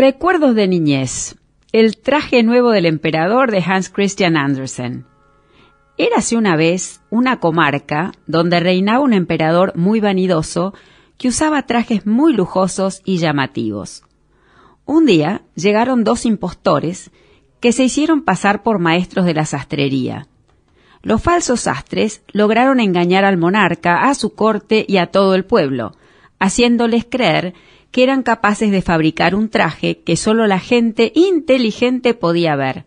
Recuerdos de niñez. El traje nuevo del emperador de Hans Christian Andersen. Érase una vez una comarca donde reinaba un emperador muy vanidoso que usaba trajes muy lujosos y llamativos. Un día llegaron dos impostores que se hicieron pasar por maestros de la sastrería. Los falsos sastres lograron engañar al monarca, a su corte y a todo el pueblo, haciéndoles creer que eran capaces de fabricar un traje que solo la gente inteligente podía ver.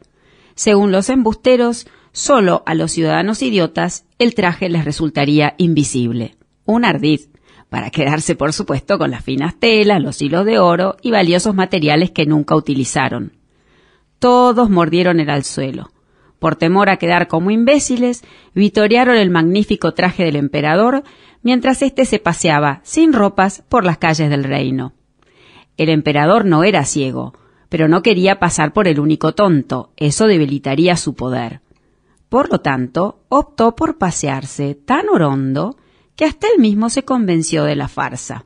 Según los embusteros, solo a los ciudadanos idiotas el traje les resultaría invisible. Un ardid, para quedarse por supuesto con las finas telas, los hilos de oro y valiosos materiales que nunca utilizaron. Todos mordieron el alzuelo. Por temor a quedar como imbéciles, vitorearon el magnífico traje del emperador mientras éste se paseaba, sin ropas, por las calles del reino. El emperador no era ciego, pero no quería pasar por el único tonto, eso debilitaría su poder. Por lo tanto, optó por pasearse tan orondo que hasta él mismo se convenció de la farsa.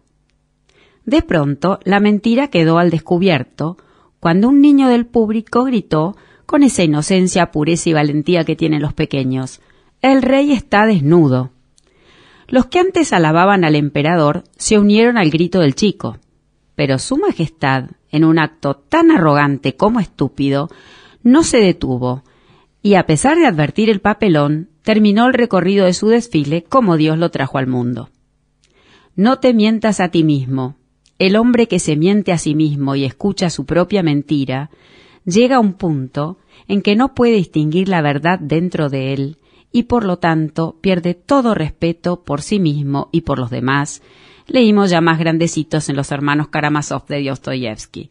De pronto, la mentira quedó al descubierto cuando un niño del público gritó con esa inocencia, pureza y valentía que tienen los pequeños El rey está desnudo. Los que antes alababan al emperador se unieron al grito del chico, pero Su Majestad, en un acto tan arrogante como estúpido, no se detuvo, y a pesar de advertir el papelón, terminó el recorrido de su desfile como Dios lo trajo al mundo. No te mientas a ti mismo. El hombre que se miente a sí mismo y escucha su propia mentira, llega a un punto en que no puede distinguir la verdad dentro de él y por lo tanto pierde todo respeto por sí mismo y por los demás. Leímos ya más grandecitos en los hermanos Karamazov de Dostoyevsky.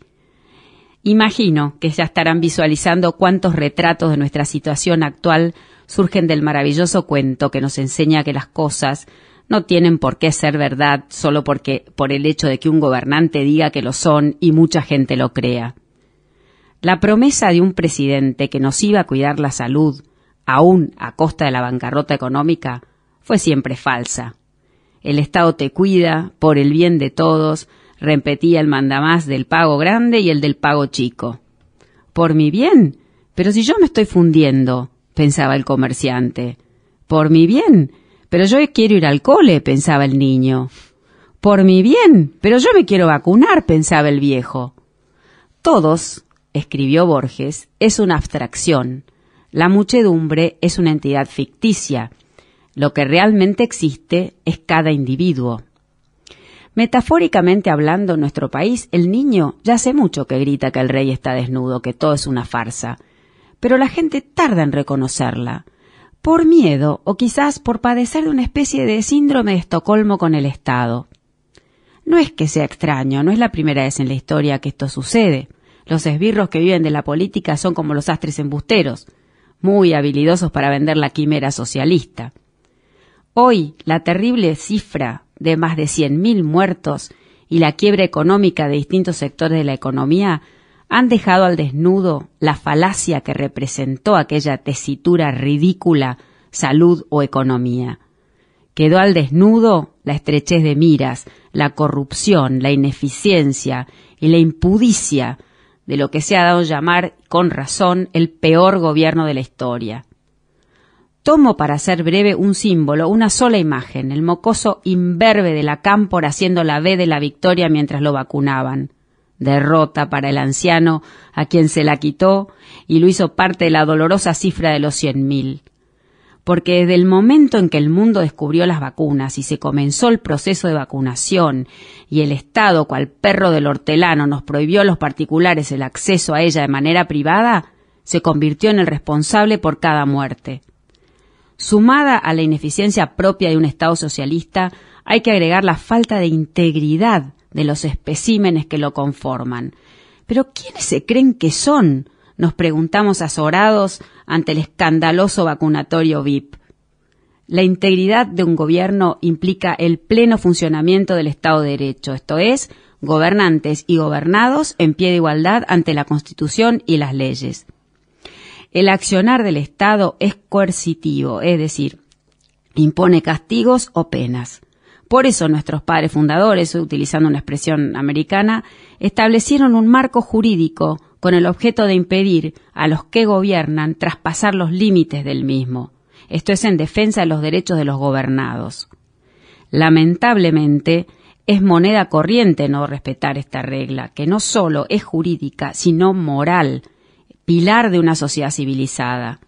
Imagino que ya estarán visualizando cuántos retratos de nuestra situación actual surgen del maravilloso cuento que nos enseña que las cosas no tienen por qué ser verdad solo porque por el hecho de que un gobernante diga que lo son y mucha gente lo crea. La promesa de un presidente que nos iba a cuidar la salud, aún a costa de la bancarrota económica, fue siempre falsa. El Estado te cuida por el bien de todos, repetía el mandamás del pago grande y el del pago chico. Por mi bien, pero si yo me estoy fundiendo, pensaba el comerciante. Por mi bien, pero yo quiero ir al cole, pensaba el niño. Por mi bien, pero yo me quiero vacunar, pensaba el viejo. Todos, escribió Borges, es una abstracción, la muchedumbre es una entidad ficticia. Lo que realmente existe es cada individuo. Metafóricamente hablando, en nuestro país, el niño ya hace mucho que grita que el rey está desnudo, que todo es una farsa. Pero la gente tarda en reconocerla. Por miedo o quizás por padecer de una especie de síndrome de Estocolmo con el Estado. No es que sea extraño, no es la primera vez en la historia que esto sucede. Los esbirros que viven de la política son como los astres embusteros muy habilidosos para vender la quimera socialista. Hoy, la terrible cifra de más de 100.000 muertos y la quiebra económica de distintos sectores de la economía han dejado al desnudo la falacia que representó aquella tesitura ridícula salud o economía. Quedó al desnudo la estrechez de miras, la corrupción, la ineficiencia y la impudicia de lo que se ha dado llamar, con razón, el peor gobierno de la historia. Tomo para ser breve un símbolo, una sola imagen, el mocoso imberbe de la cámpora haciendo la V de la victoria mientras lo vacunaban. Derrota para el anciano a quien se la quitó y lo hizo parte de la dolorosa cifra de los cien mil porque desde el momento en que el mundo descubrió las vacunas y se comenzó el proceso de vacunación y el Estado, cual perro del hortelano, nos prohibió a los particulares el acceso a ella de manera privada, se convirtió en el responsable por cada muerte. Sumada a la ineficiencia propia de un Estado socialista, hay que agregar la falta de integridad de los especímenes que lo conforman. Pero ¿quiénes se creen que son? Nos preguntamos azorados ante el escandaloso vacunatorio VIP. La integridad de un gobierno implica el pleno funcionamiento del Estado de Derecho, esto es, gobernantes y gobernados en pie de igualdad ante la Constitución y las leyes. El accionar del Estado es coercitivo, es decir, impone castigos o penas. Por eso nuestros padres fundadores, utilizando una expresión americana, establecieron un marco jurídico con el objeto de impedir a los que gobiernan traspasar los límites del mismo. Esto es en defensa de los derechos de los gobernados. Lamentablemente, es moneda corriente no respetar esta regla, que no solo es jurídica, sino moral, pilar de una sociedad civilizada.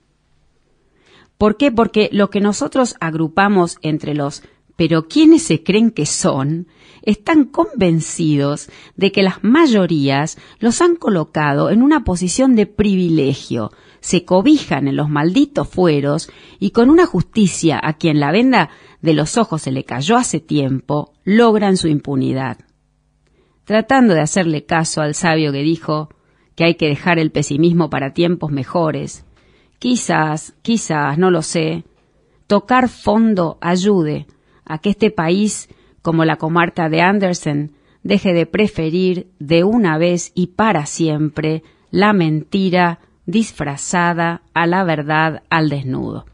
¿Por qué? Porque lo que nosotros agrupamos entre los pero quienes se creen que son están convencidos de que las mayorías los han colocado en una posición de privilegio, se cobijan en los malditos fueros y con una justicia a quien la venda de los ojos se le cayó hace tiempo, logran su impunidad. Tratando de hacerle caso al sabio que dijo que hay que dejar el pesimismo para tiempos mejores, quizás, quizás, no lo sé, tocar fondo ayude a que este país, como la comarca de Andersen, deje de preferir de una vez y para siempre la mentira disfrazada a la verdad al desnudo.